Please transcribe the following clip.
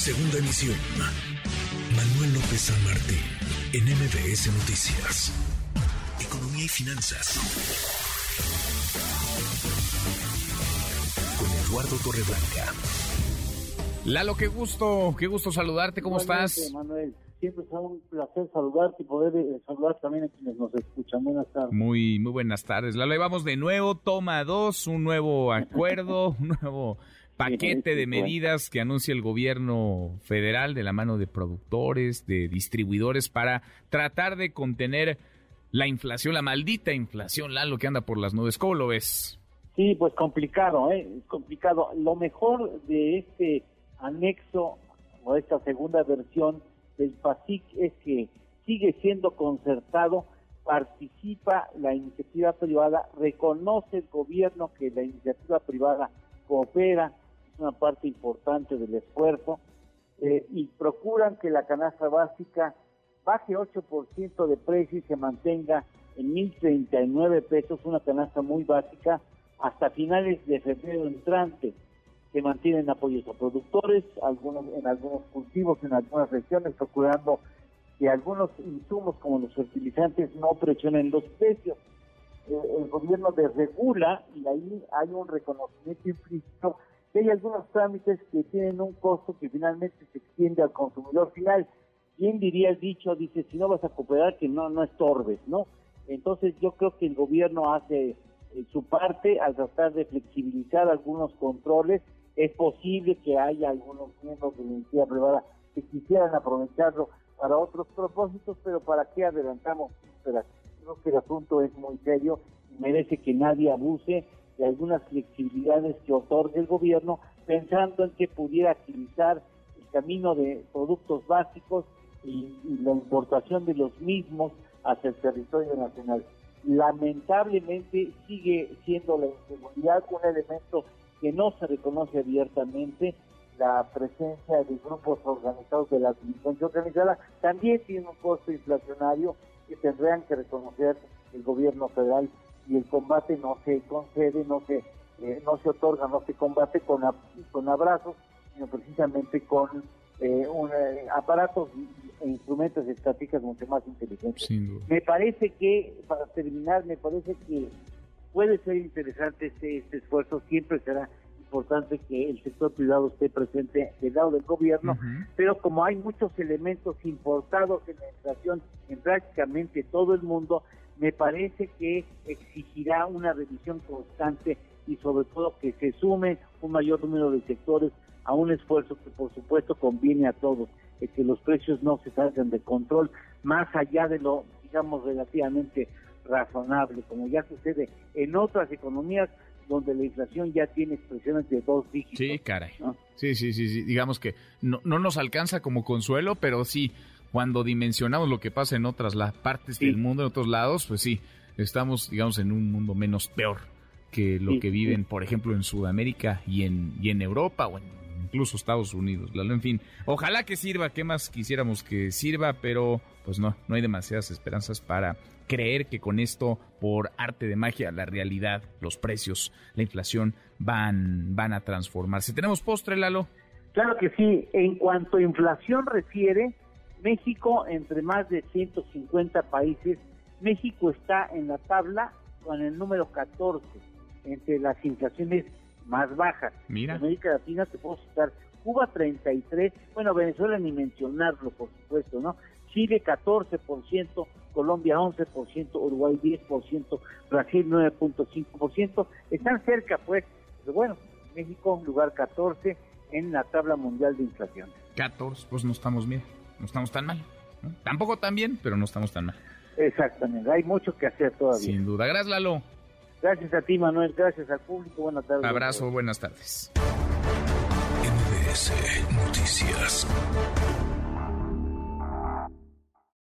Segunda emisión. Manuel López San Martín, en MBS Noticias. Economía y finanzas. Con Eduardo Torreblanca. Lalo, qué gusto, qué gusto saludarte, ¿cómo estás? Manuel, siempre es un placer saludarte y poder eh, saludar también a quienes nos escuchan. Buenas tardes. Muy, muy buenas tardes. Lalo, ahí vamos de nuevo, toma dos, un nuevo acuerdo, un nuevo paquete de medidas que anuncia el gobierno federal de la mano de productores, de distribuidores para tratar de contener la inflación, la maldita inflación, Lalo, que anda por las nubes. ¿Cómo lo ves? Sí, pues complicado, ¿eh? Complicado. Lo mejor de este anexo o esta segunda versión del PASIC es que sigue siendo concertado, participa la iniciativa privada, reconoce el gobierno que la iniciativa privada coopera, una parte importante del esfuerzo, eh, y procuran que la canasta básica baje 8% de precio y se mantenga en 1.039 pesos, una canasta muy básica, hasta finales de febrero entrante. Se mantienen apoyos a productores, algunos en algunos cultivos, en algunas regiones, procurando que algunos insumos como los fertilizantes no presionen los precios. Eh, el gobierno desregula y ahí hay un reconocimiento implícito que hay algunos trámites que tienen un costo que finalmente se extiende al consumidor final. ¿Quién diría el dicho? Dice, si no vas a cooperar, que no, no estorbes, ¿no? Entonces yo creo que el gobierno hace eh, su parte al tratar de flexibilizar algunos controles. Es posible que haya algunos miembros de la iniciativa privada que quisieran aprovecharlo para otros propósitos, pero ¿para qué adelantamos? Creo que el asunto es muy serio y merece que nadie abuse de algunas flexibilidades que otorga el gobierno, pensando en que pudiera agilizar el camino de productos básicos y, la importación de los mismos hacia el territorio nacional. Lamentablemente sigue siendo la inseguridad un elemento que no se reconoce abiertamente, la presencia de grupos organizados de la delincuencia organizada también tiene un costo inflacionario que tendrían que reconocer el gobierno federal y el combate no se concede, no se, eh, no se otorga, no se combate con, con abrazos, sino precisamente con eh, eh, aparatos e instrumentos y estrategias mucho más inteligentes. Me parece que, para terminar, me parece que puede ser interesante este, este esfuerzo, siempre será importante que el sector privado esté presente del lado del gobierno, pero como hay muchos elementos importados en la inflación en prácticamente todo el mundo, me parece que exigirá una revisión constante y sobre todo que se sume un mayor número de sectores a un esfuerzo que por supuesto conviene a todos, que los precios no se salgan de control más allá de lo, digamos, relativamente razonable, como ya sucede en otras economías donde la inflación ya tiene expresiones de dos dígitos. Sí, caray. Sí, sí, sí, sí, digamos que no, no nos alcanza como consuelo, pero sí cuando dimensionamos lo que pasa en otras partes del mundo, en otros lados, pues sí, estamos, digamos, en un mundo menos peor que lo que viven, por ejemplo, en Sudamérica y en, y en Europa o en incluso Estados Unidos. En fin, ojalá que sirva, ¿qué más quisiéramos que sirva? Pero pues no, no hay demasiadas esperanzas para creer que con esto, por arte de magia, la realidad, los precios, la inflación van, van a transformarse. ¿Tenemos postre, Lalo? Claro que sí. En cuanto a inflación refiere, México, entre más de 150 países, México está en la tabla con el número 14 entre las inflaciones más bajas. Mira. En América Latina te puedo citar Cuba 33, bueno, Venezuela ni mencionarlo, por supuesto, ¿no? Chile 14%, Colombia 11%, Uruguay 10%, Brasil 9.5%, están cerca pues, pero bueno, México lugar 14 en la tabla mundial de inflación. 14, pues no estamos bien no estamos tan mal. Tampoco tan bien, pero no estamos tan mal. Exactamente, hay mucho que hacer todavía. Sin duda. Gracias, Lalo. Gracias a ti, Manuel. Gracias al público. Buenas tardes. Abrazo, buenas tardes. MBS Noticias.